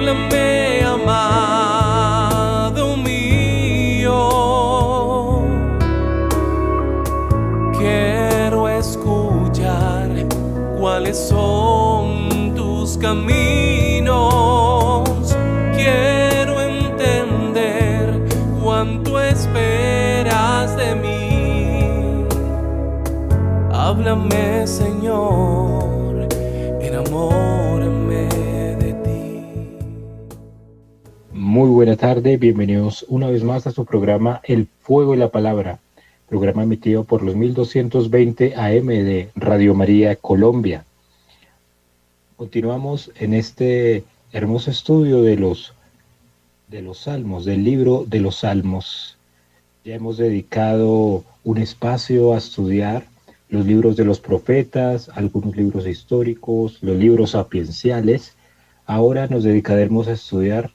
háblame, amado mío. Quiero escuchar cuáles son tus caminos. Quiero entender cuánto esperas de mí. Háblame, Señor. Tarde, bienvenidos una vez más a su programa El Fuego y la Palabra, programa emitido por los 1220 AM de Radio María Colombia. Continuamos en este hermoso estudio de los, de los salmos, del libro de los salmos. Ya hemos dedicado un espacio a estudiar los libros de los profetas, algunos libros históricos, los libros sapienciales. Ahora nos dedicaremos a estudiar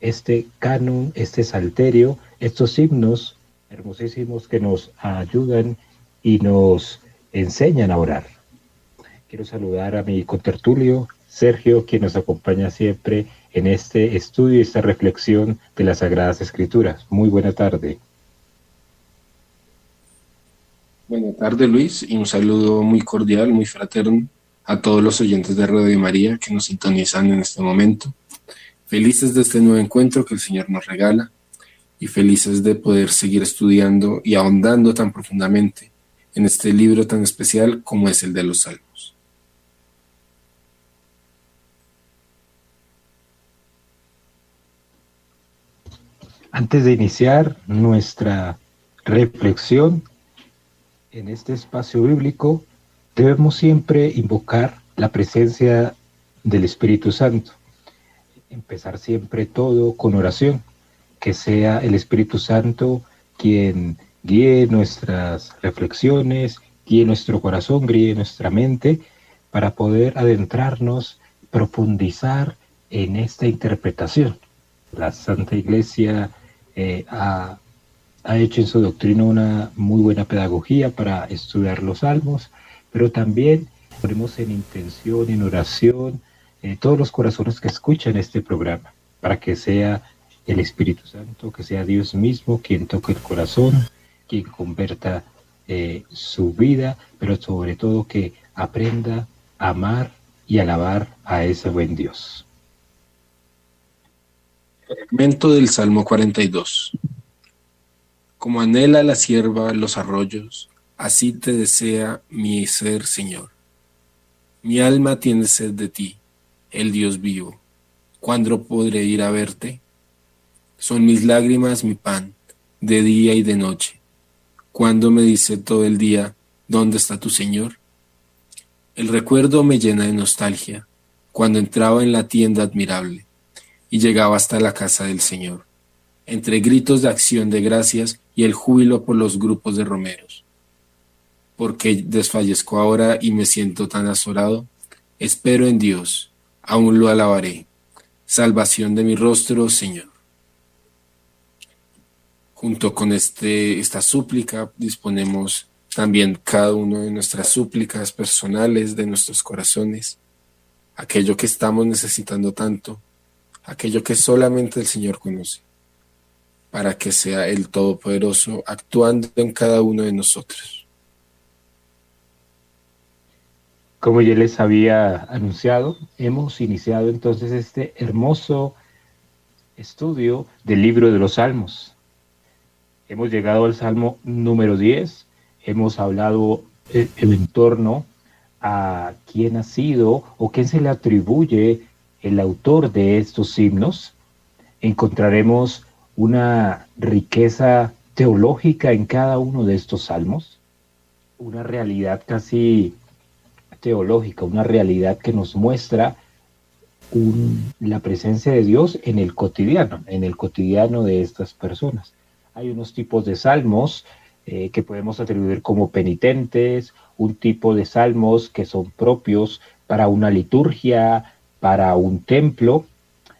este canon, este salterio, estos himnos hermosísimos que nos ayudan y nos enseñan a orar. Quiero saludar a mi contertulio, Sergio, quien nos acompaña siempre en este estudio y esta reflexión de las Sagradas Escrituras. Muy buena tarde. Buena tarde, Luis, y un saludo muy cordial, muy fraterno a todos los oyentes de Radio María que nos sintonizan en este momento. Felices de este nuevo encuentro que el Señor nos regala y felices de poder seguir estudiando y ahondando tan profundamente en este libro tan especial como es el de los Salmos. Antes de iniciar nuestra reflexión en este espacio bíblico, debemos siempre invocar la presencia del Espíritu Santo empezar siempre todo con oración, que sea el Espíritu Santo quien guíe nuestras reflexiones, guíe nuestro corazón, guíe nuestra mente, para poder adentrarnos, profundizar en esta interpretación. La Santa Iglesia eh, ha, ha hecho en su doctrina una muy buena pedagogía para estudiar los salmos, pero también ponemos en intención, en oración, eh, todos los corazones que escuchan este programa, para que sea el Espíritu Santo, que sea Dios mismo quien toque el corazón, quien converta eh, su vida, pero sobre todo que aprenda a amar y alabar a ese buen Dios. Fragmento del Salmo 42. Como anhela la sierva los arroyos, así te desea mi ser, Señor. Mi alma tiene sed de ti el Dios vivo. ¿Cuándo podré ir a verte? Son mis lágrimas mi pan, de día y de noche. ¿Cuándo me dice todo el día, ¿dónde está tu Señor? El recuerdo me llena de nostalgia, cuando entraba en la tienda admirable y llegaba hasta la casa del Señor, entre gritos de acción de gracias y el júbilo por los grupos de romeros. Porque desfallezco ahora y me siento tan azorado? Espero en Dios, aún lo alabaré. Salvación de mi rostro, Señor. Junto con este, esta súplica disponemos también cada uno de nuestras súplicas personales, de nuestros corazones, aquello que estamos necesitando tanto, aquello que solamente el Señor conoce, para que sea el Todopoderoso actuando en cada uno de nosotros. Como ya les había anunciado, hemos iniciado entonces este hermoso estudio del libro de los Salmos. Hemos llegado al Salmo número 10, hemos hablado eh, en torno a quién ha sido o quién se le atribuye el autor de estos himnos, encontraremos una riqueza teológica en cada uno de estos salmos, una realidad casi teológica, una realidad que nos muestra la presencia de Dios en el cotidiano, en el cotidiano de estas personas. Hay unos tipos de salmos eh, que podemos atribuir como penitentes, un tipo de salmos que son propios para una liturgia, para un templo,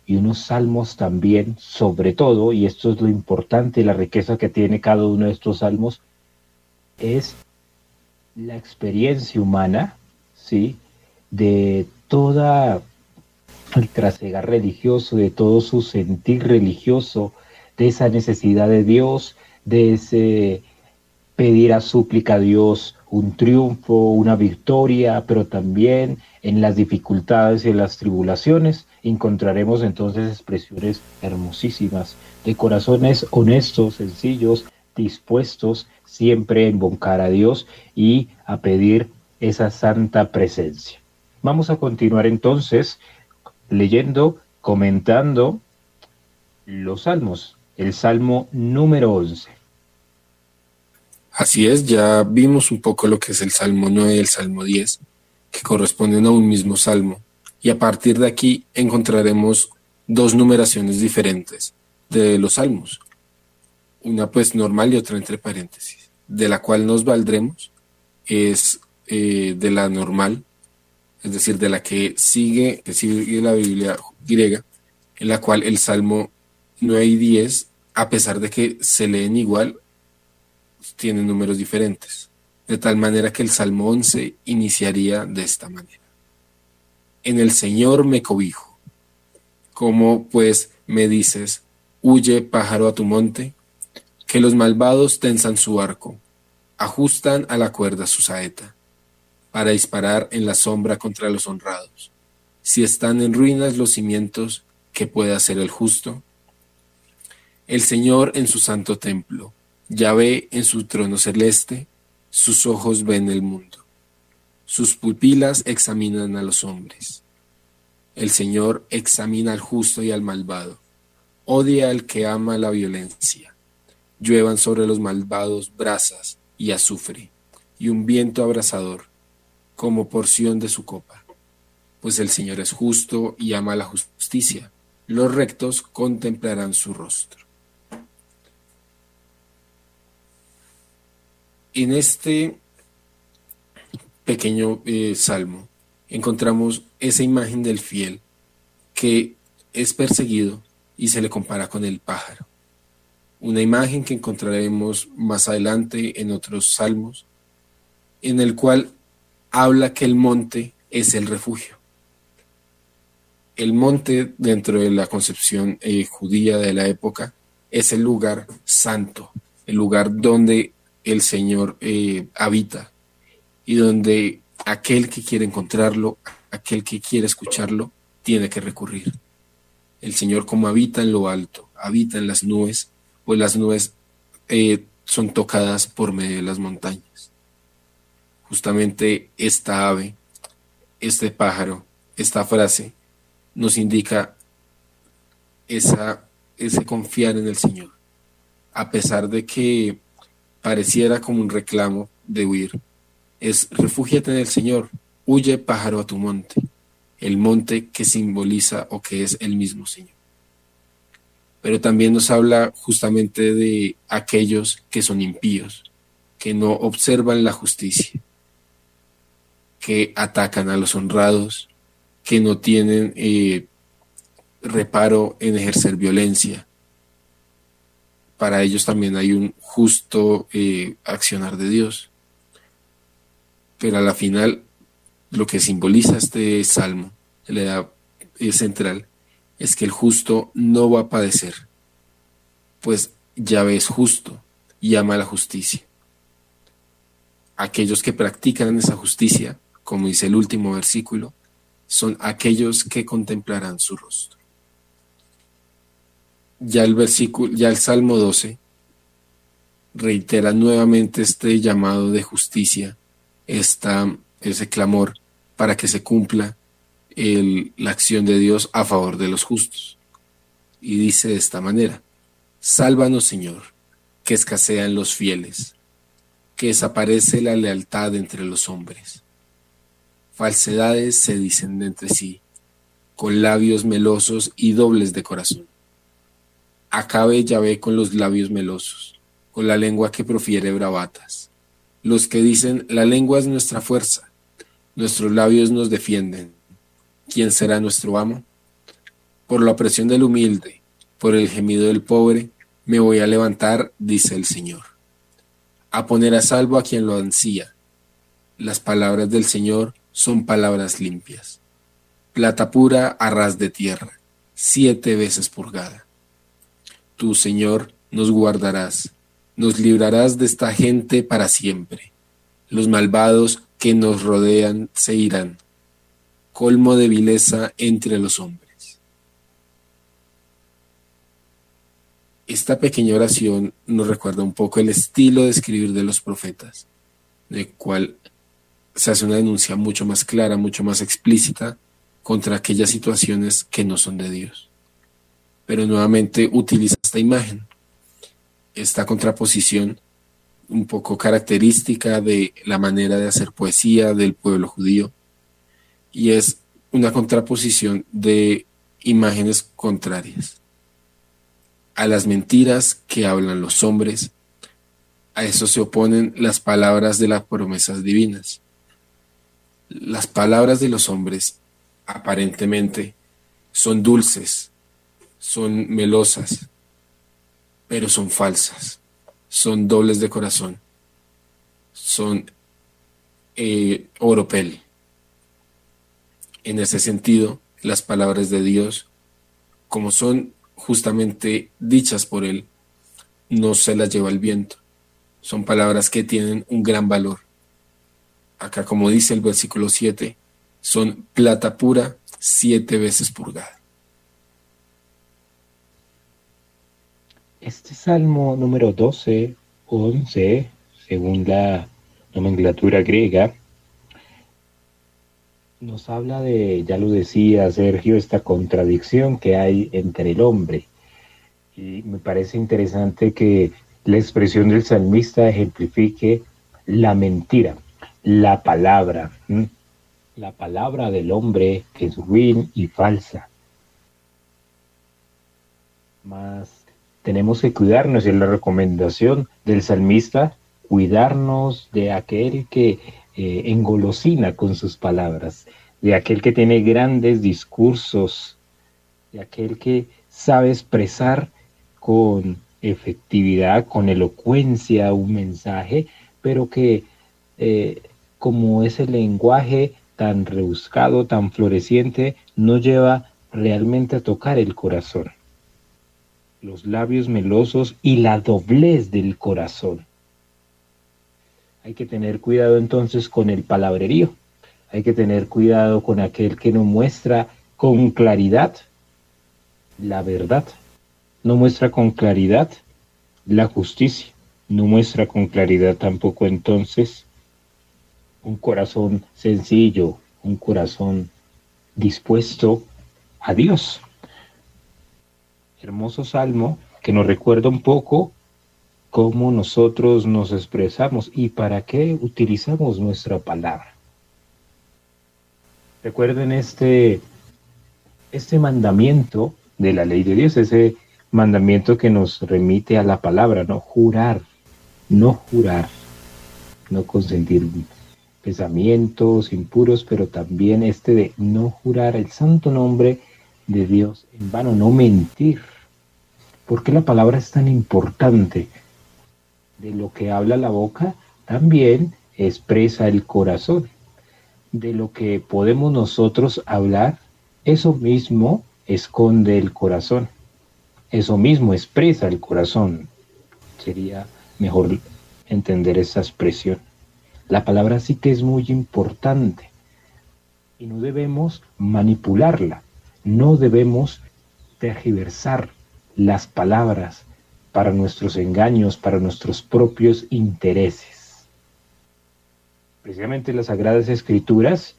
y unos salmos también, sobre todo, y esto es lo importante, la riqueza que tiene cada uno de estos salmos, es la experiencia humana, ¿sí? De toda el trasegar religioso, de todo su sentir religioso, de esa necesidad de Dios, de ese pedir a súplica a Dios un triunfo, una victoria, pero también en las dificultades y en las tribulaciones encontraremos entonces expresiones hermosísimas de corazones honestos, sencillos, dispuestos siempre a invocar a Dios y a pedir esa santa presencia. Vamos a continuar entonces leyendo, comentando los salmos, el salmo número 11. Así es, ya vimos un poco lo que es el salmo 9 y el salmo 10, que corresponden a un mismo salmo, y a partir de aquí encontraremos dos numeraciones diferentes de los salmos, una pues normal y otra entre paréntesis, de la cual nos valdremos es eh, de la normal, es decir, de la que sigue, que sigue la Biblia griega, en la cual el Salmo 9 y 10, a pesar de que se leen igual, tienen números diferentes, de tal manera que el Salmo 11 iniciaría de esta manera. En el Señor me cobijo. como pues me dices, huye pájaro a tu monte? Que los malvados tensan su arco, ajustan a la cuerda su saeta para disparar en la sombra contra los honrados. Si están en ruinas los cimientos, ¿qué puede hacer el justo? El Señor en su santo templo, ya ve en su trono celeste, sus ojos ven el mundo, sus pupilas examinan a los hombres. El Señor examina al justo y al malvado, odia al que ama la violencia. Lluevan sobre los malvados brasas y azufre, y un viento abrasador como porción de su copa. Pues el Señor es justo y ama la justicia. Los rectos contemplarán su rostro. En este pequeño eh, salmo encontramos esa imagen del fiel que es perseguido y se le compara con el pájaro. Una imagen que encontraremos más adelante en otros salmos, en el cual habla que el monte es el refugio. El monte, dentro de la concepción eh, judía de la época, es el lugar santo, el lugar donde el Señor eh, habita y donde aquel que quiere encontrarlo, aquel que quiere escucharlo, tiene que recurrir. El Señor como habita en lo alto, habita en las nubes, pues las nubes eh, son tocadas por medio de las montañas justamente esta ave, este pájaro, esta frase nos indica esa, ese confiar en el Señor, a pesar de que pareciera como un reclamo de huir. Es refúgiate en el Señor, huye pájaro a tu monte, el monte que simboliza o que es el mismo Señor. Pero también nos habla justamente de aquellos que son impíos, que no observan la justicia, que atacan a los honrados, que no tienen eh, reparo en ejercer violencia. Para ellos también hay un justo eh, accionar de Dios. Pero a la final, lo que simboliza este salmo, la edad central, es que el justo no va a padecer, pues ya es justo y ama la justicia. Aquellos que practican esa justicia como dice el último versículo, son aquellos que contemplarán su rostro. Ya el versículo, ya el Salmo 12 reitera nuevamente este llamado de justicia, esta, ese clamor para que se cumpla la acción de Dios a favor de los justos. Y dice de esta manera, Sálvanos Señor, que escasean los fieles, que desaparece la lealtad entre los hombres. Falsedades se dicen entre sí, con labios melosos y dobles de corazón. Acabe Yahvé con los labios melosos, con la lengua que profiere bravatas. Los que dicen, la lengua es nuestra fuerza, nuestros labios nos defienden. ¿Quién será nuestro amo? Por la opresión del humilde, por el gemido del pobre, me voy a levantar, dice el Señor, a poner a salvo a quien lo ansía. Las palabras del Señor son palabras limpias. Plata pura a ras de tierra, siete veces purgada. Tú, Señor, nos guardarás, nos librarás de esta gente para siempre. Los malvados que nos rodean se irán, colmo de vileza entre los hombres. Esta pequeña oración nos recuerda un poco el estilo de escribir de los profetas, de cual se hace una denuncia mucho más clara, mucho más explícita contra aquellas situaciones que no son de Dios pero nuevamente utiliza esta imagen, esta contraposición un poco característica de la manera de hacer poesía del pueblo judío, y es una contraposición de imágenes contrarias. A las mentiras que hablan los hombres, a eso se oponen las palabras de las promesas divinas. Las palabras de los hombres aparentemente son dulces, son melosas, pero son falsas, son dobles de corazón, son eh, oropel. En ese sentido, las palabras de Dios, como son justamente dichas por Él, no se las lleva el viento. Son palabras que tienen un gran valor. Acá, como dice el versículo 7, son plata pura siete veces purgada. Este salmo número 12 11, según la nomenclatura griega, nos habla de, ya lo decía Sergio, esta contradicción que hay entre el hombre. Y me parece interesante que la expresión del salmista ejemplifique la mentira, la palabra, la palabra del hombre que es ruin y falsa. Más tenemos que cuidarnos, es la recomendación del salmista, cuidarnos de aquel que eh, engolosina con sus palabras, de aquel que tiene grandes discursos, de aquel que sabe expresar con efectividad, con elocuencia un mensaje, pero que eh, como ese lenguaje tan rebuscado, tan floreciente, no lleva realmente a tocar el corazón los labios melosos y la doblez del corazón. Hay que tener cuidado entonces con el palabrerío. Hay que tener cuidado con aquel que no muestra con claridad la verdad. No muestra con claridad la justicia. No muestra con claridad tampoco entonces un corazón sencillo, un corazón dispuesto a Dios hermoso salmo que nos recuerda un poco cómo nosotros nos expresamos y para qué utilizamos nuestra palabra. Recuerden este, este mandamiento de la ley de Dios, ese mandamiento que nos remite a la palabra, no jurar, no jurar, no consentir pensamientos impuros, pero también este de no jurar el santo nombre de Dios en vano, no mentir. ¿Por qué la palabra es tan importante? De lo que habla la boca también expresa el corazón. De lo que podemos nosotros hablar, eso mismo esconde el corazón. Eso mismo expresa el corazón. Sería mejor entender esa expresión. La palabra sí que es muy importante y no debemos manipularla, no debemos tergiversar las palabras para nuestros engaños, para nuestros propios intereses. Precisamente las Sagradas Escrituras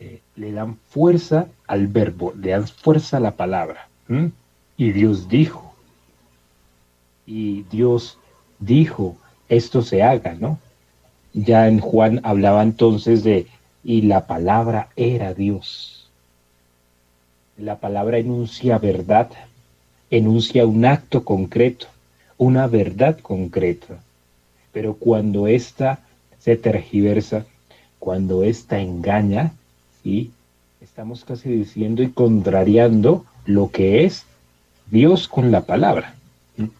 eh, le dan fuerza al verbo, le dan fuerza a la palabra. Y Dios dijo, y Dios dijo, esto se haga, ¿no? Ya en Juan hablaba entonces de, y la palabra era Dios. La palabra enuncia verdad, enuncia un acto concreto, una verdad concreta. Pero cuando ésta se tergiversa, cuando ésta engaña, ¿sí? estamos casi diciendo y contrariando lo que es Dios con la palabra.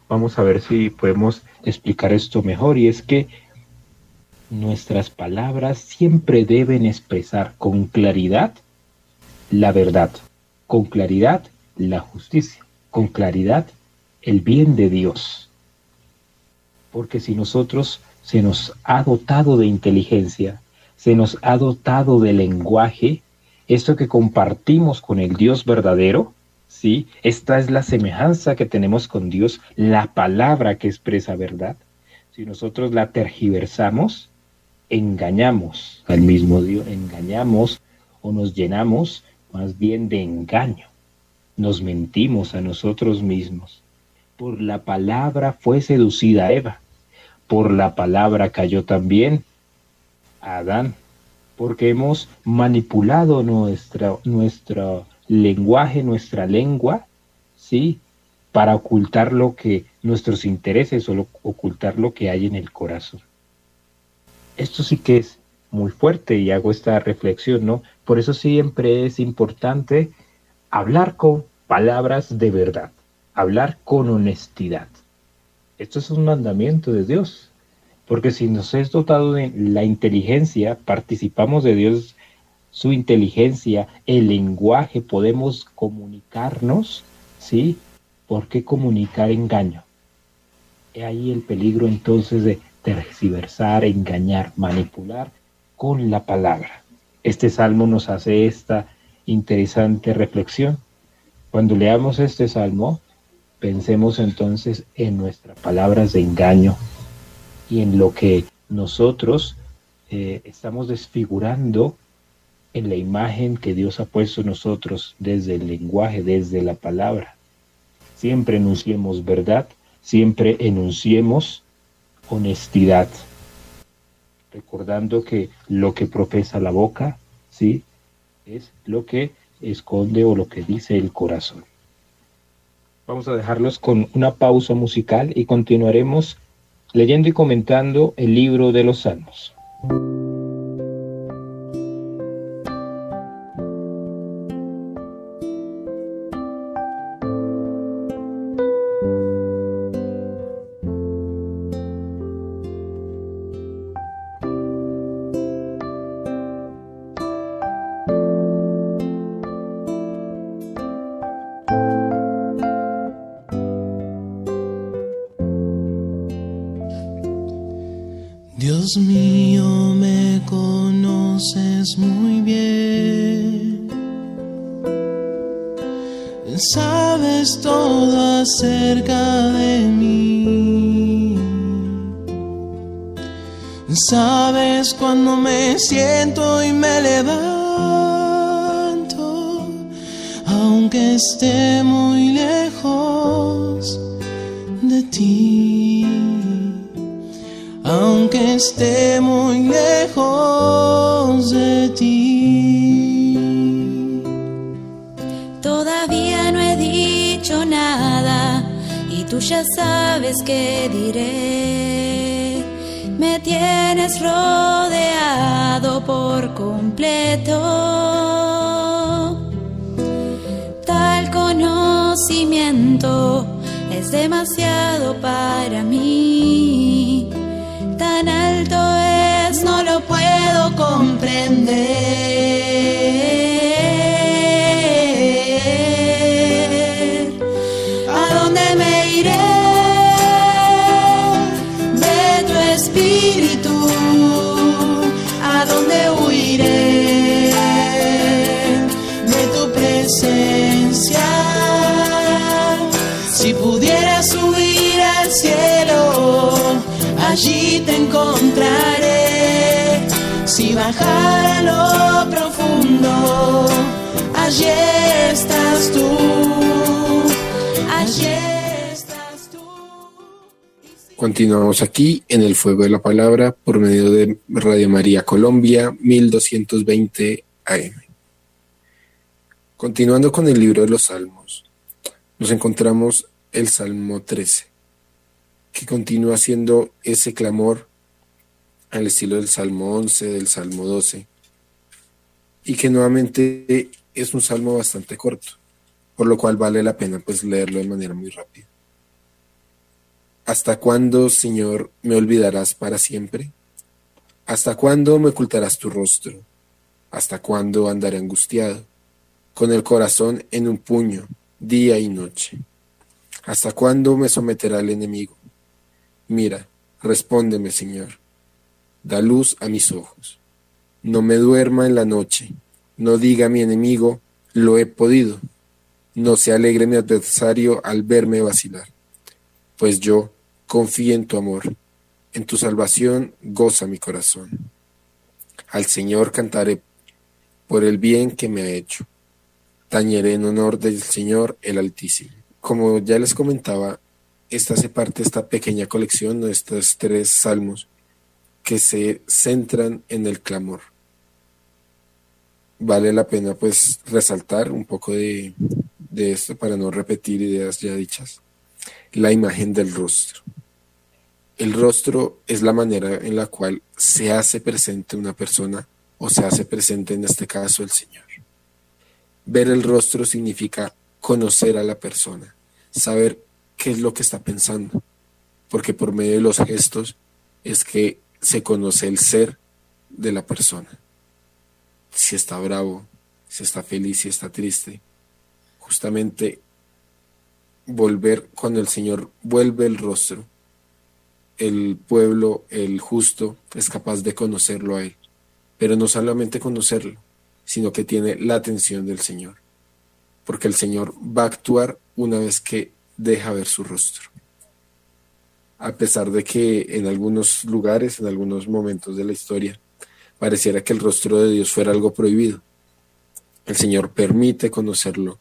Vamos a ver si podemos explicar esto mejor y es que nuestras palabras siempre deben expresar con claridad la verdad, con claridad la justicia, con claridad el bien de Dios. Porque si nosotros se nos ha dotado de inteligencia, se nos ha dotado de lenguaje, esto que compartimos con el Dios verdadero, ¿sí? Esta es la semejanza que tenemos con Dios, la palabra que expresa verdad. Si nosotros la tergiversamos, engañamos al mismo Dios, engañamos o nos llenamos más bien de engaño. Nos mentimos a nosotros mismos. Por la palabra fue seducida Eva. Por la palabra cayó también Adán. Porque hemos manipulado nuestra, nuestro lenguaje, nuestra lengua, ¿sí? Para ocultar lo que, nuestros intereses o ocultar lo que hay en el corazón. Esto sí que es muy fuerte y hago esta reflexión, ¿no? Por eso siempre es importante hablar con palabras de verdad, hablar con honestidad. Esto es un mandamiento de Dios, porque si nos es dotado de la inteligencia, participamos de Dios, su inteligencia, el lenguaje, podemos comunicarnos, ¿sí? ¿Por qué comunicar engaño? He ahí el peligro entonces de tergiversar, engañar, manipular con la palabra. Este salmo nos hace esta interesante reflexión. Cuando leamos este salmo, pensemos entonces en nuestras palabras de engaño y en lo que nosotros eh, estamos desfigurando en la imagen que Dios ha puesto en nosotros desde el lenguaje, desde la palabra. Siempre enunciemos verdad, siempre enunciemos honestidad, recordando que lo que profesa la boca, ¿sí? Es lo que esconde o lo que dice el corazón. Vamos a dejarlos con una pausa musical y continuaremos leyendo y comentando el libro de los Salmos. Todo acerca de mí. Sabes cuando me siento y me levanto, aunque esté muy lejos de ti aunque esté muy ya sabes qué diré. Me tienes rodeado por completo. Continuamos aquí en el fuego de la palabra por medio de Radio María Colombia 1220 AM. Continuando con el libro de los Salmos, nos encontramos el Salmo 13, que continúa siendo ese clamor al estilo del Salmo 11, del Salmo 12, y que nuevamente es un salmo bastante corto, por lo cual vale la pena pues leerlo de manera muy rápida. ¿Hasta cuándo, Señor, me olvidarás para siempre? ¿Hasta cuándo me ocultarás tu rostro? ¿Hasta cuándo andaré angustiado, con el corazón en un puño, día y noche? ¿Hasta cuándo me someterá el enemigo? Mira, respóndeme, Señor. Da luz a mis ojos. No me duerma en la noche. No diga mi enemigo, lo he podido. No se alegre mi adversario al verme vacilar. Pues yo confío en tu amor. En tu salvación goza mi corazón. Al Señor cantaré por el bien que me ha hecho. Tañeré en honor del Señor el Altísimo. Como ya les comentaba, esta hace parte de esta pequeña colección de estos tres salmos que se centran en el clamor. Vale la pena pues resaltar un poco de, de esto para no repetir ideas ya dichas. La imagen del rostro. El rostro es la manera en la cual se hace presente una persona o se hace presente en este caso el Señor. Ver el rostro significa conocer a la persona, saber qué es lo que está pensando, porque por medio de los gestos es que se conoce el ser de la persona. Si está bravo, si está feliz, si está triste. Justamente volver cuando el Señor vuelve el rostro, el pueblo, el justo, es capaz de conocerlo a Él. Pero no solamente conocerlo, sino que tiene la atención del Señor. Porque el Señor va a actuar una vez que deja ver su rostro. A pesar de que en algunos lugares, en algunos momentos de la historia, pareciera que el rostro de Dios fuera algo prohibido. El Señor permite conocerlo,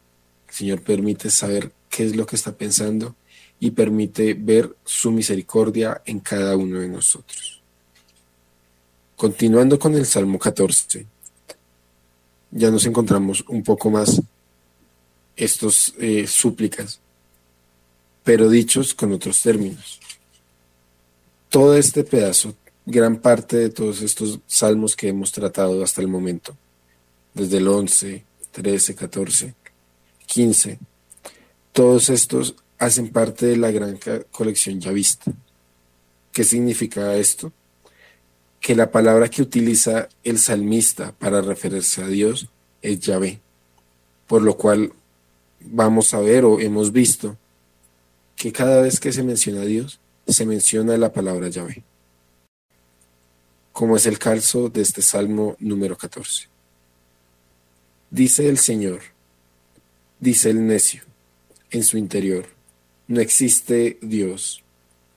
el Señor permite saber qué es lo que está pensando y permite ver su misericordia en cada uno de nosotros. Continuando con el Salmo 14, ya nos encontramos un poco más estos eh, súplicas, pero dichos con otros términos. Todo este pedazo, gran parte de todos estos salmos que hemos tratado hasta el momento, desde el 11, 13, 14, 15, todos estos hacen parte de la gran colección ya vista. ¿Qué significa esto? Que la palabra que utiliza el salmista para referirse a Dios es Yahvé, por lo cual vamos a ver o hemos visto que cada vez que se menciona a Dios, se menciona la palabra Yahvé, como es el caso de este Salmo número 14. Dice el Señor, dice el necio, en su interior, no existe Dios,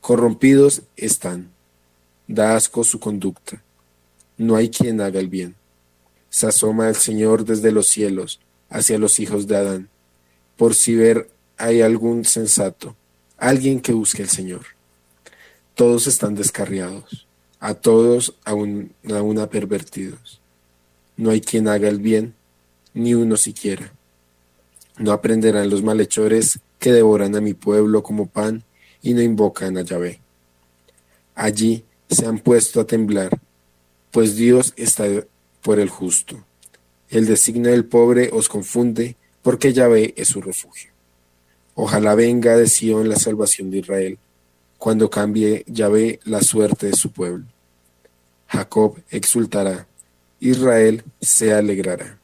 corrompidos están, da asco su conducta, no hay quien haga el bien. Se asoma el Señor desde los cielos hacia los hijos de Adán, por si ver hay algún sensato, alguien que busque al Señor. Todos están descarriados, a todos a, a una pervertidos. No hay quien haga el bien, ni uno siquiera. No aprenderán los malhechores que devoran a mi pueblo como pan y no invocan a Yahvé. Allí se han puesto a temblar, pues Dios está por el justo. El designio del pobre os confunde, porque Yahvé es su refugio. Ojalá venga de Sion la salvación de Israel, cuando cambie Yahvé la suerte de su pueblo. Jacob exultará, Israel se alegrará.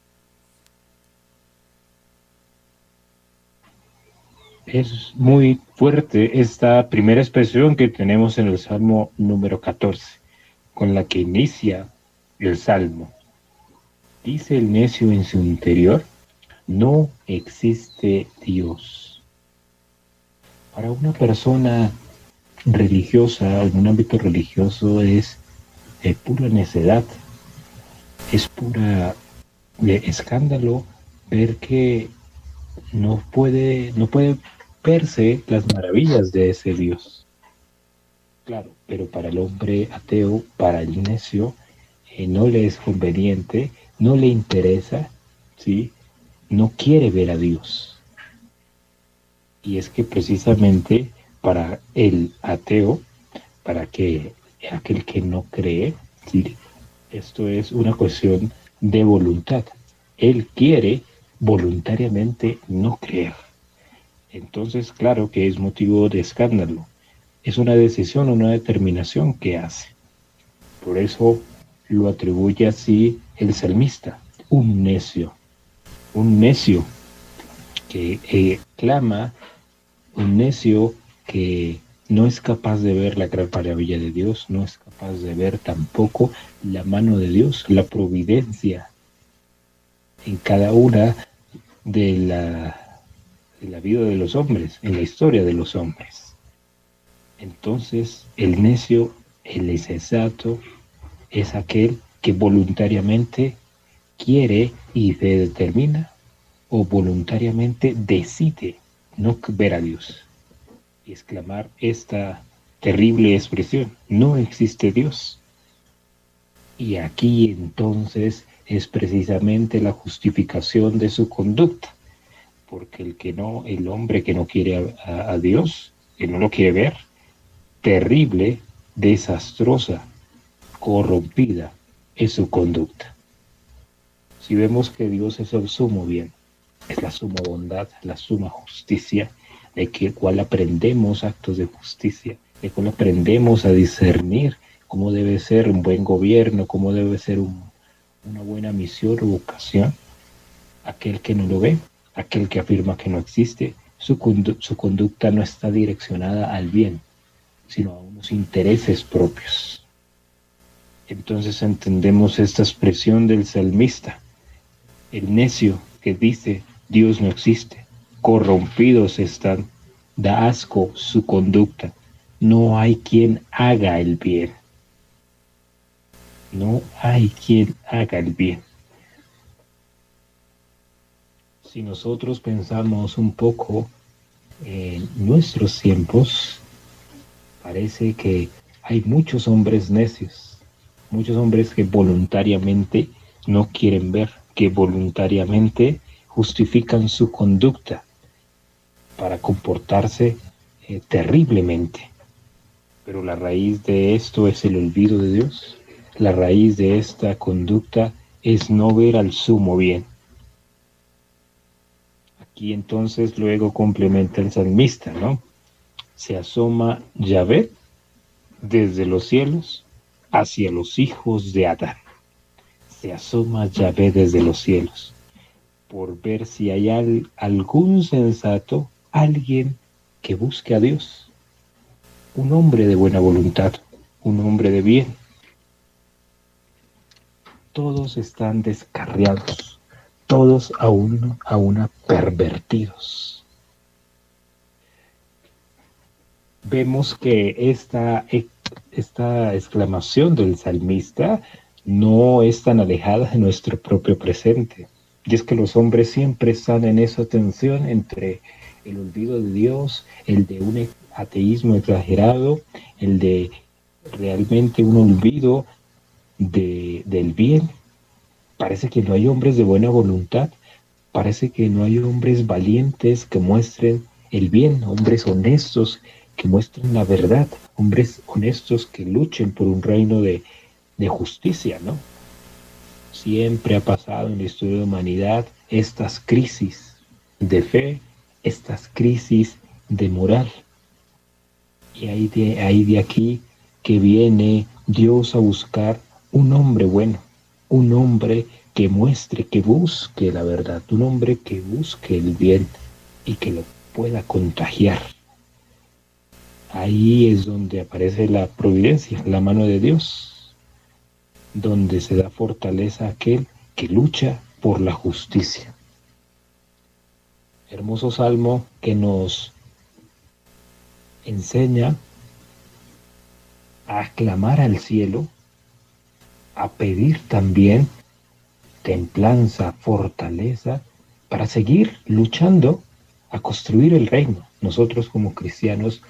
Es muy fuerte esta primera expresión que tenemos en el Salmo número 14, con la que inicia el Salmo. Dice el necio en su interior, no existe Dios. Para una persona religiosa, en un ámbito religioso, es pura necedad es pura de escándalo ver que no puede, no puede verse las maravillas de ese Dios. Claro, pero para el hombre ateo, para el necio, eh, no le es conveniente, no le interesa, ¿sí? no quiere ver a Dios. Y es que precisamente para el ateo, para que aquel que no cree, ¿sí? esto es una cuestión de voluntad. Él quiere voluntariamente no creer. Entonces, claro que es motivo de escándalo. Es una decisión una determinación que hace. Por eso lo atribuye así el salmista, un necio. Un necio que eh, clama, un necio que no es capaz de ver la gran maravilla de Dios, no es capaz de ver tampoco la mano de Dios, la providencia en cada una de la, vida de los hombres, en la historia de los hombres. Entonces, el necio, el insensato, es aquel que voluntariamente quiere y se determina o voluntariamente decide no ver a Dios exclamar esta terrible expresión, no existe Dios. Y aquí entonces es precisamente la justificación de su conducta, porque el que no, el hombre que no quiere a, Dios, que no lo quiere ver, terrible, desastrosa, corrompida es su conducta. Si vemos que Dios es el sumo bien, es la suma bondad, la suma justicia, de que cual aprendemos actos de justicia, de cual aprendemos a discernir cómo debe ser un buen gobierno, cómo debe ser una buena misión o vocación. Aquel que no lo ve, aquel que afirma que no existe, su, su conducta no está direccionada al bien, sino a unos intereses propios. Entonces entendemos esta expresión del salmista, el necio que dice Dios no existe, corrompidos están, da asco su conducta, no hay quien haga el bien. No hay quien haga el bien. Si nosotros pensamos un poco en nuestros tiempos, parece que hay muchos hombres necios, muchos hombres que voluntariamente no quieren ver, que voluntariamente justifican su conducta para comportarse eh, terriblemente. Pero la raíz de esto es el olvido de Dios. La raíz de esta conducta es no ver al sumo bien. Aquí entonces luego complementa el salmista, ¿no? Se asoma Yahvé desde los cielos hacia los hijos de Adán. Se asoma Yahvé desde los cielos por ver si hay algún sensato alguien que busque a Dios, un hombre de buena voluntad, un hombre de bien. Todos están descarriados, todos a, uno, a una pervertidos. Vemos que esta, esta exclamación del salmista no es tan alejada de nuestro propio presente. Y es que los hombres siempre están en esa tensión entre el olvido de Dios, el de un ateísmo exagerado, el de realmente un olvido de, del bien. Parece que no hay hombres de buena voluntad, parece que no hay hombres valientes que muestren el bien, hombres honestos que muestren la verdad, hombres honestos que luchen por un reino de, de justicia, ¿no? Siempre ha pasado en la historia de la humanidad estas crisis de fe estas crisis de moral. Y hay de, hay de aquí que viene Dios a buscar un hombre bueno, un hombre que muestre, que busque la verdad, un hombre que busque el bien y que lo pueda contagiar. Ahí es donde aparece la providencia, la mano de Dios, donde se da fortaleza a aquel que lucha por la justicia hermoso salmo que nos enseña a clamar al cielo, a pedir también templanza, fortaleza para seguir luchando a construir el reino. Nosotros como cristianos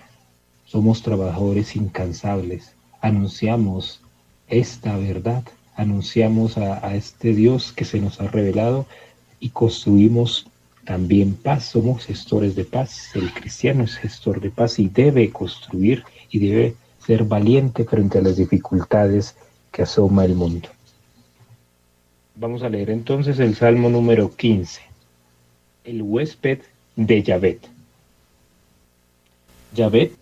somos trabajadores incansables, anunciamos esta verdad, anunciamos a, este Dios que se nos ha revelado y construimos también paz, somos gestores de paz. El cristiano es gestor de paz y debe construir y debe ser valiente frente a las dificultades Vamos a leer entonces el Salmo número 15, el huésped de Yahvet. Yahvet,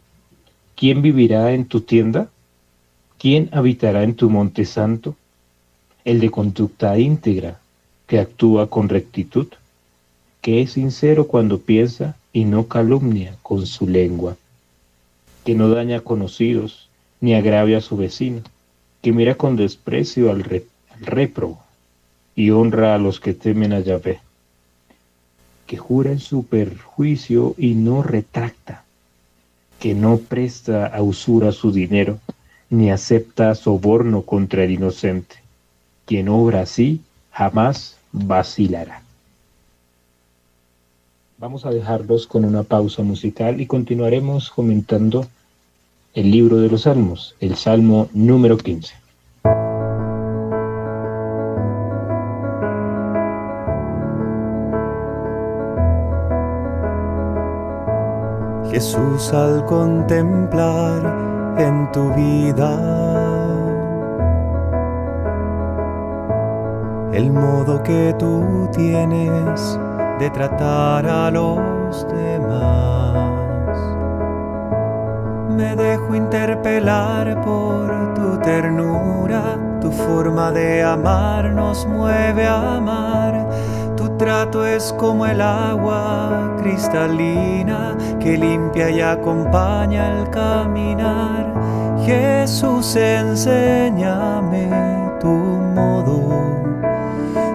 ¿quién vivirá en tu tienda? ¿Quién habitará en tu monte santo? El de conducta íntegra, que actúa con rectitud, que es sincero cuando piensa y no calumnia con su lengua, que no daña a conocidos ni agravia a su vecino, que mira con desprecio al, re, repro y honra a los que temen a Yahvé, que jura en su perjuicio y no retracta, que no presta a usura su dinero, ni acepta soborno contra el inocente. Quien obra así jamás vacilará. Vamos a dejarlos con una pausa musical y continuaremos comentando el libro de los Salmos, el Salmo número 15. Jesús al contemplar en tu vida el modo que tú tienes de tratar a los demás. Me dejo interpelar por tu ternura, tu forma de amar nos mueve a amar. Tu trato es como el agua cristalina que limpia y acompaña el caminar. Jesús, enséñame tu modo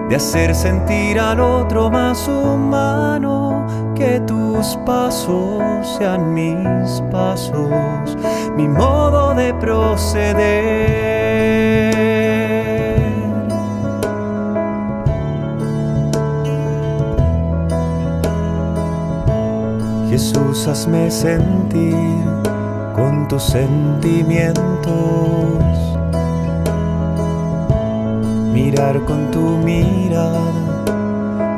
de hacer sentir al otro más humano, que tus pasos sean mis pasos, mi modo de proceder. Jesús, hazme sentir con tus sentimientos mirar con tu mirada,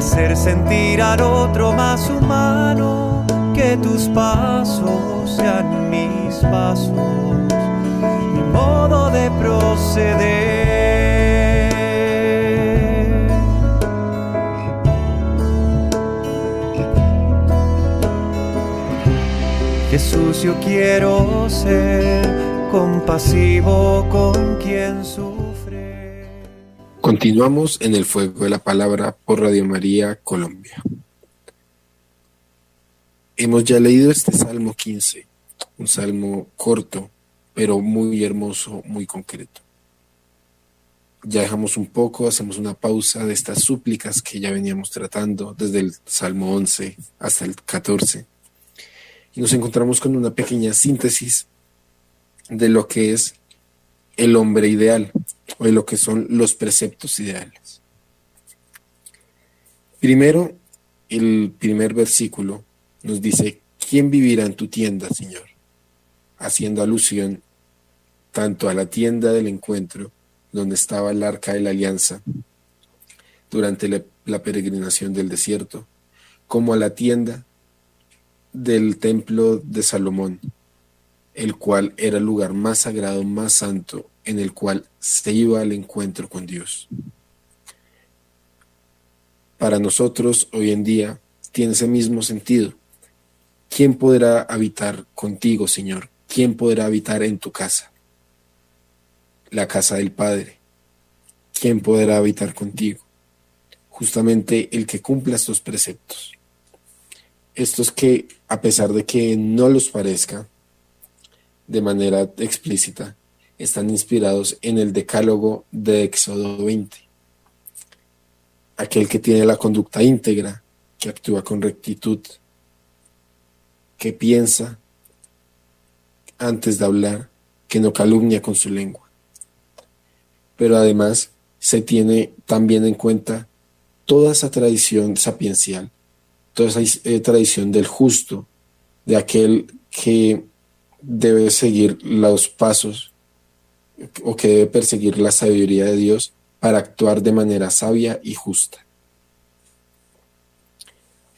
hacer sentir al otro más humano, que tus pasos sean mis pasos, mi modo de proceder. Jesús, yo quiero ser compasivo con quien sufre. Continuamos en el fuego de la palabra por Radio María Colombia. Hemos ya leído este Salmo 15, un salmo corto, pero muy hermoso, muy concreto. Ya dejamos un poco, hacemos una pausa de estas súplicas que ya veníamos tratando desde el Salmo 11 hasta el 14. Y nos encontramos con una pequeña síntesis de lo que es el hombre ideal o de lo que son los preceptos ideales. Primero, el primer versículo nos dice, ¿quién vivirá en tu tienda, Señor? Haciendo alusión tanto a la tienda del encuentro, donde estaba el arca de la alianza durante la, la peregrinación del desierto, como a la tienda del templo de Salomón, el cual era el lugar más sagrado, más santo, en el cual se iba al encuentro con Dios. Para nosotros hoy en día tiene ese mismo sentido. ¿Quién podrá habitar contigo, Señor? ¿Quién podrá habitar en tu casa? La casa del Padre. ¿Quién podrá habitar contigo? justamente el que cumpla estos preceptos. Estos que, a pesar de que no los parezca de manera explícita, están inspirados en el decálogo de Éxodo 20. Aquel que tiene la conducta íntegra, que actúa con rectitud, que piensa antes de hablar, que no calumnia con su lengua. Pero además se tiene también en cuenta toda esa tradición sapiencial, toda esa eh, tradición del justo, de aquel que debe seguir los pasos o que debe perseguir la sabiduría de Dios para actuar de manera sabia y justa.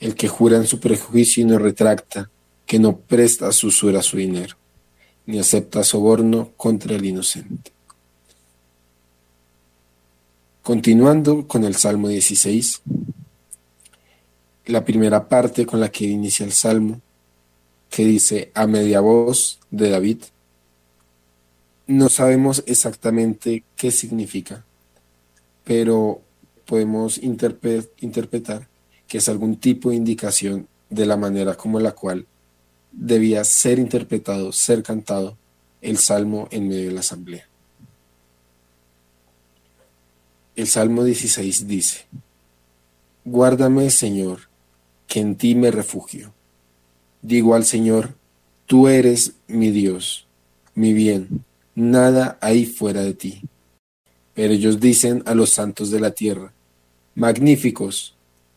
El que jura en su prejuicio y no retracta, que no presta su usura a su dinero, ni acepta soborno contra el inocente. Continuando con el Salmo 16, la primera parte con la que inicia el Salmo, que dice a media voz de David, no sabemos exactamente qué significa, pero podemos interpretar que es algún tipo de indicación de la manera como la cual debía ser interpretado, ser cantado el salmo en medio de la asamblea. El Salmo 16 dice, Guárdame, Señor, que en ti me refugio. Digo al Señor, tú eres mi Dios, mi bien nada hay fuera de ti. Pero ellos dicen a los santos de la tierra, magníficos,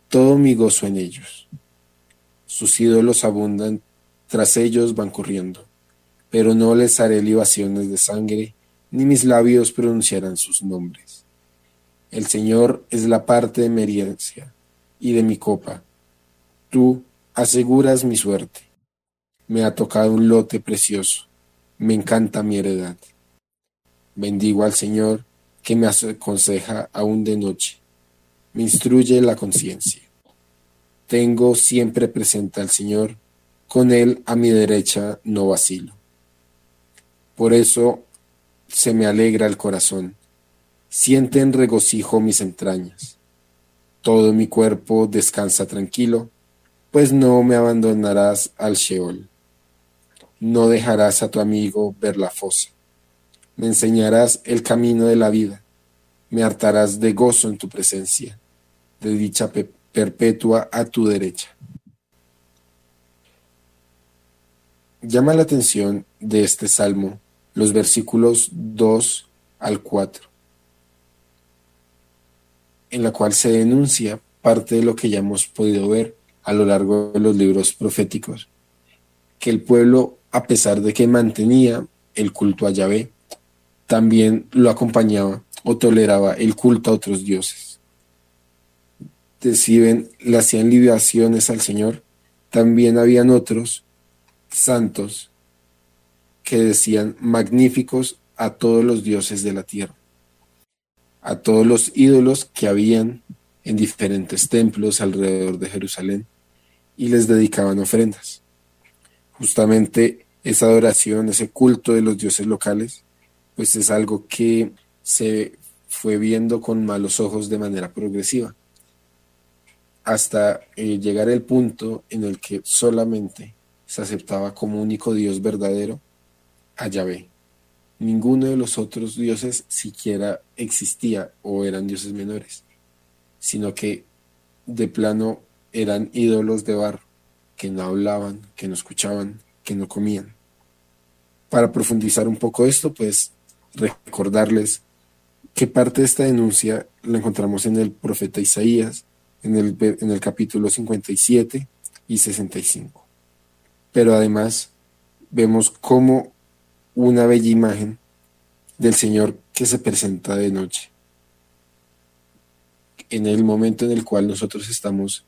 todo mi gozo en ellos. Sus ídolos abundan, tras ellos van corriendo, pero no les haré libaciones de sangre, ni mis labios pronunciarán sus nombres. El Señor es la parte de mi herencia y de mi copa. Tú aseguras mi suerte. Me ha tocado un lote precioso me encanta mi heredad. Bendigo al Señor que me aconseja aún de noche, me instruye la conciencia. Tengo siempre presente al Señor, con Él a mi derecha no vacilo. Por eso se me alegra el corazón, sienten regocijo mis entrañas. Todo mi cuerpo descansa tranquilo, pues no me abandonarás al Sheol no dejarás a tu amigo ver la fosa. Me enseñarás el camino de la vida. Me hartarás de gozo en tu presencia, de dicha perpetua a tu derecha. Llama la atención de este salmo los versículos 2 al 4, en la cual se denuncia parte de lo que ya hemos podido ver a lo largo de los libros proféticos, que el pueblo a pesar de que mantenía el culto a Yahvé, también lo acompañaba o toleraba el culto a otros dioses. Deciden, le hacían libaciones al Señor, también habían otros santos que decían magníficos a todos los dioses de la tierra, a todos los ídolos que habían en diferentes templos alrededor de Jerusalén y les dedicaban ofrendas. Justamente esa adoración, ese culto de los dioses locales, pues es algo que se fue viendo con malos ojos de manera progresiva, hasta eh, llegar al punto en el que solamente se aceptaba como único Dios verdadero a Yahvé. Ninguno de los otros dioses siquiera existía o eran dioses menores, sino que de plano eran ídolos de barro, que no hablaban, que no escuchaban, que no comían. Para profundizar un poco esto, pues recordarles que parte de esta denuncia la encontramos en el profeta Isaías, en el, en el capítulo 57 y 65. Pero además vemos como una bella imagen del Señor que se presenta de noche. En el momento en el cual nosotros estamos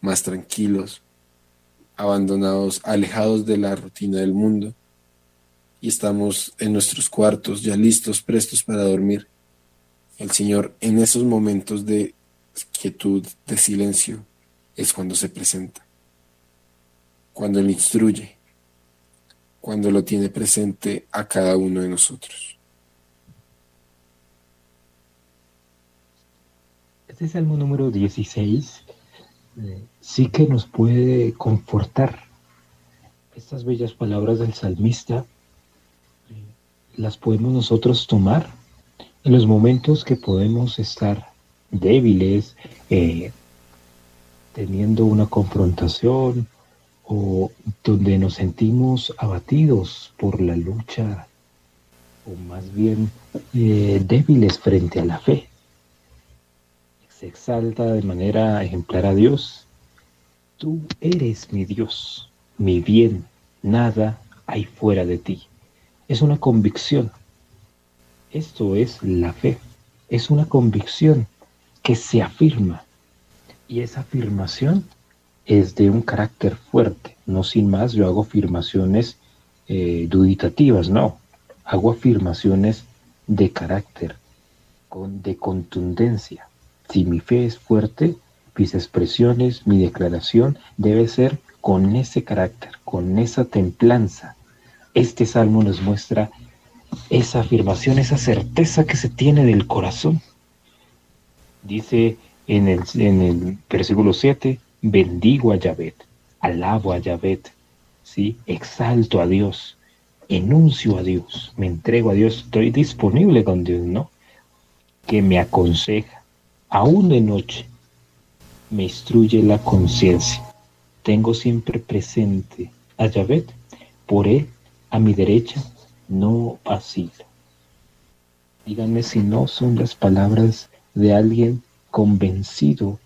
más tranquilos, abandonados, alejados de la rutina del mundo, y estamos en nuestros cuartos ya listos, prestos para dormir. El Señor en esos momentos de quietud, de silencio, es cuando se presenta, cuando Él instruye, cuando lo tiene presente a cada uno de nosotros. Este salmo número 16 eh, sí que nos puede confortar. Estas bellas palabras del salmista las podemos nosotros tomar en los momentos que podemos estar débiles, eh, teniendo una confrontación o donde nos sentimos abatidos por la lucha o más bien débiles frente a la fe se exalta de manera ejemplar a Dios. Tú eres mi Dios, mi bien, nada hay fuera de ti. Es una convicción. Esto es la fe. Es una convicción que se afirma. Y esa afirmación es de un carácter fuerte. No sin más, yo hago afirmaciones eh, duditativas, no. Hago afirmaciones de carácter, con, de contundencia. Si mi fe es fuerte, mis expresiones, mi declaración debe ser con ese carácter, con esa templanza. Este salmo nos muestra esa afirmación, esa certeza que se tiene del corazón. Dice en el, en el versículo 7, bendigo a Yahvet, alabo a Yahvet, ¿sí? exalto a Dios, enuncio a Dios, me entrego a Dios, estoy disponible con Dios, ¿no? Que me aconseja, aún de noche, me instruye la conciencia. Tengo siempre presente a Yahvet, por él, a mi derecha, no vacilo. Díganme si no son las palabras de alguien convencido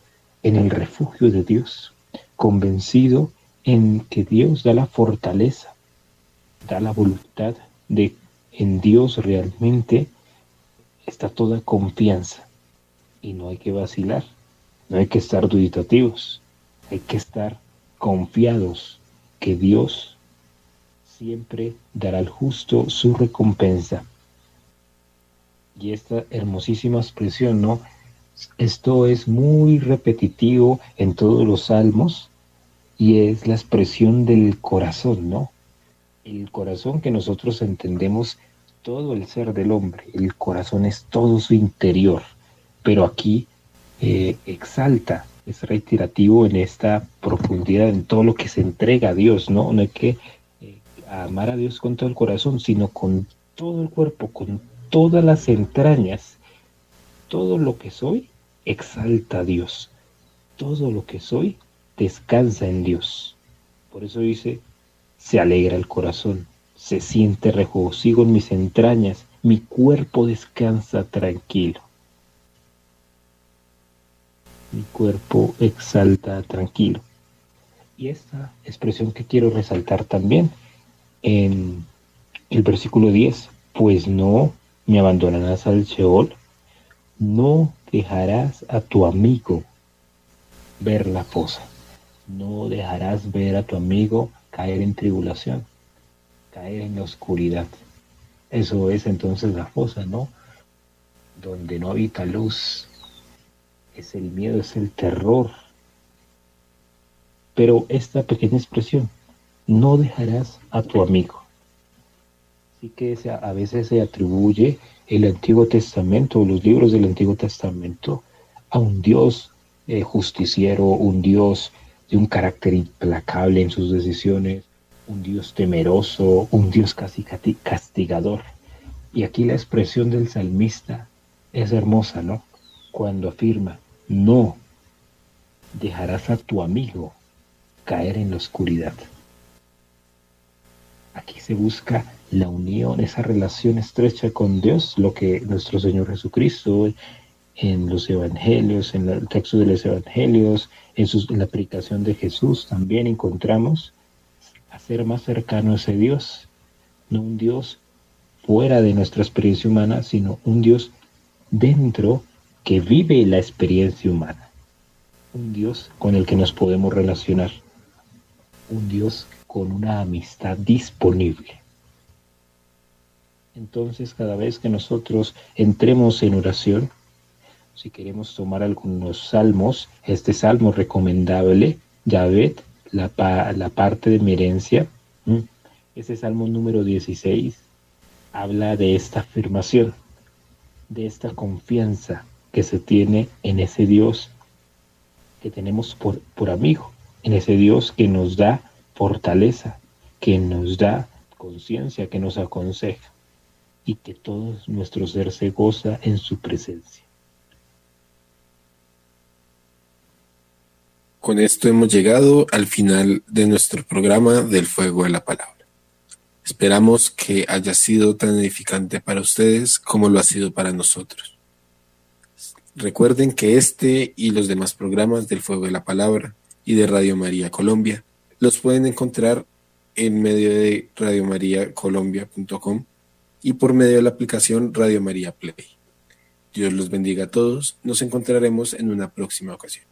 en el refugio de Dios, convencido en que Dios da la fortaleza, da la voluntad de en Dios realmente está toda confianza y no hay que vacilar, no hay que estar duditativos, hay que estar confiados que Dios siempre dará al justo su recompensa. Y esta hermosísima expresión, ¿no? Esto es muy repetitivo en todos los salmos y es la expresión del corazón, ¿no? El corazón que nosotros entendemos todo el ser del hombre, el corazón es todo su interior pero aquí eh, exalta, es reiterativo en esta profundidad, en todo lo que se entrega a Dios, ¿no? No hay que amar a Dios con todo el corazón, sino con todo el cuerpo, con todas las entrañas. Todo lo que soy, exalta a Dios. Todo lo que soy, descansa en Dios. Por eso dice, se alegra el corazón, se siente regocijo en mis entrañas, mi cuerpo descansa tranquilo mi cuerpo exalta tranquilo. Y esta expresión que quiero resaltar también en el versículo 10, pues no me abandonarás al Sheol, no dejarás a tu amigo ver la fosa, no dejarás ver a tu amigo caer en tribulación, caer en la oscuridad. Eso es entonces la fosa, ¿no? Donde no habita luz, es el miedo, es el terror. Pero esta pequeña expresión, no dejarás a tu amigo. Así que a veces se atribuye el Antiguo Testamento o los libros del Antiguo Testamento a un Dios eh, justiciero, un Dios de un carácter implacable en sus decisiones, un Dios temeroso, un Dios casi castigador. Y aquí la expresión del salmista es hermosa, ¿no? Cuando afirma, no dejarás a tu amigo caer en la oscuridad. Aquí se busca la unión, esa relación estrecha con Dios, lo que nuestro Señor Jesucristo en los evangelios, en el texto de los evangelios, en, la predicación de Jesús también encontramos hacer más cercano a ese Dios, no un Dios fuera de nuestra experiencia humana, sino un Dios dentro que vive la experiencia humana. Un Dios con el que nos podemos relacionar. Un Dios con una amistad disponible. Entonces, cada vez que nosotros entremos en oración, si queremos tomar algunos salmos, este salmo recomendable, Yahvet, la, la parte de mi herencia, ese salmo número 16, habla de esta afirmación, de esta confianza que se tiene en ese Dios que tenemos por, por amigo, en ese Dios que nos da fortaleza, que nos da conciencia, que nos aconseja y que todo nuestro ser se goza en su presencia. Con esto hemos llegado al final de nuestro programa del Fuego de la Palabra. Esperamos que haya sido tan edificante para ustedes como lo ha sido para nosotros. Recuerden que este y los demás programas del Fuego de la Palabra y de Radio María Colombia los pueden encontrar en medio de radiomariacolombia.com y por medio de la aplicación Radio María Play. Dios los bendiga a todos. Nos encontraremos en una próxima ocasión.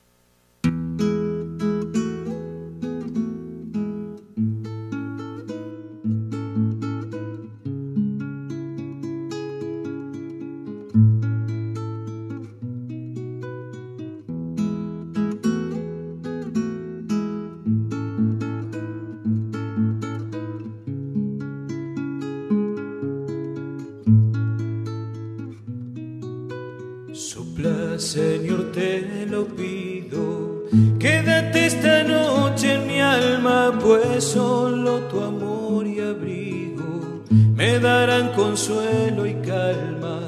Consuelo y calma.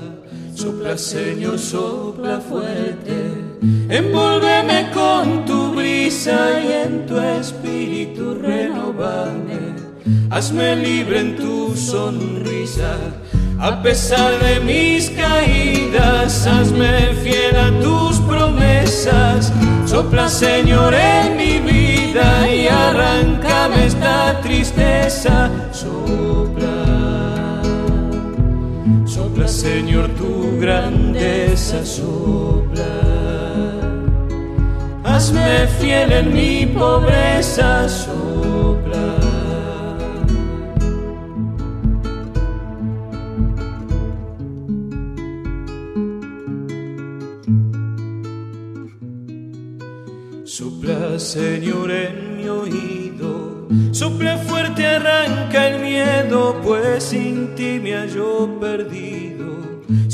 Sopla, Señor, sopla fuerte. Envuélveme con tu brisa y en tu espíritu renovame. Hazme libre en tu sonrisa. A pesar de mis caídas, hazme fiel a tus promesas. Sopla, Señor, en mi vida y arráncame esta tristeza. Sopla, Señor, tu grandeza. Sopla, hazme fiel en mi pobreza. Sopla. Sopla, Señor, en mi oído. Sopla fuerte, arranca el miedo, pues sin ti me hallo perdido.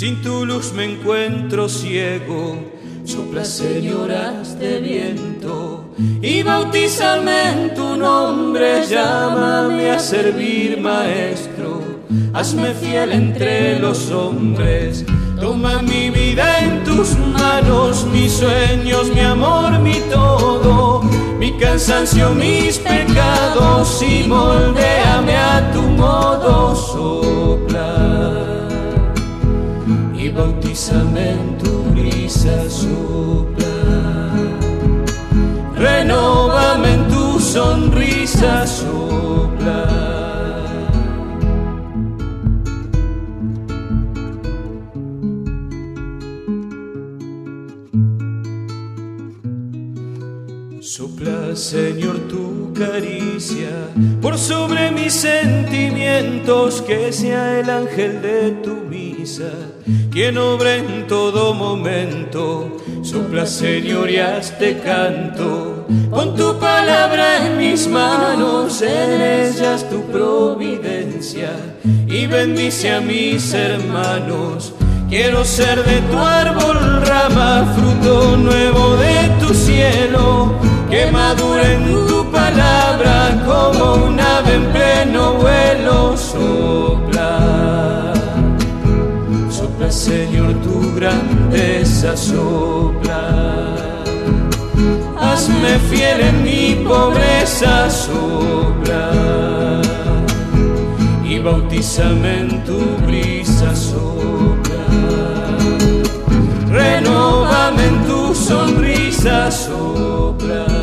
Sin tu luz me encuentro ciego. Sopla, Señor, haz de viento. Y bautízame en tu nombre, llámame a servir, Maestro. Hazme fiel entre los hombres. Toma mi vida en tus manos, mis sueños, mi amor, mi todo, mi cansancio, mis pecados y moldéame a tu modo sopla bautízame en tu brisa sopla. Renóvame en tu sonrisa sopla. Sopla, Señor, tu caricia por sobre mis sentimientos, que sea el ángel de tu misa, quien obra en todo momento. Sopla, Señor, y canto. Pon tu palabra en mis manos, en ellas tu providencia, y bendice a mis hermanos. Quiero ser de tu árbol rama, fruto nuevo de tu cielo, que madure en tu palabra como un ave en pleno vuelo. Señor tu grandeza, sopla. Hazme fiel en mi pobreza, sopla. Y bautízame en tu brisa, sopla. Renóvame en tu sonrisa, sopla.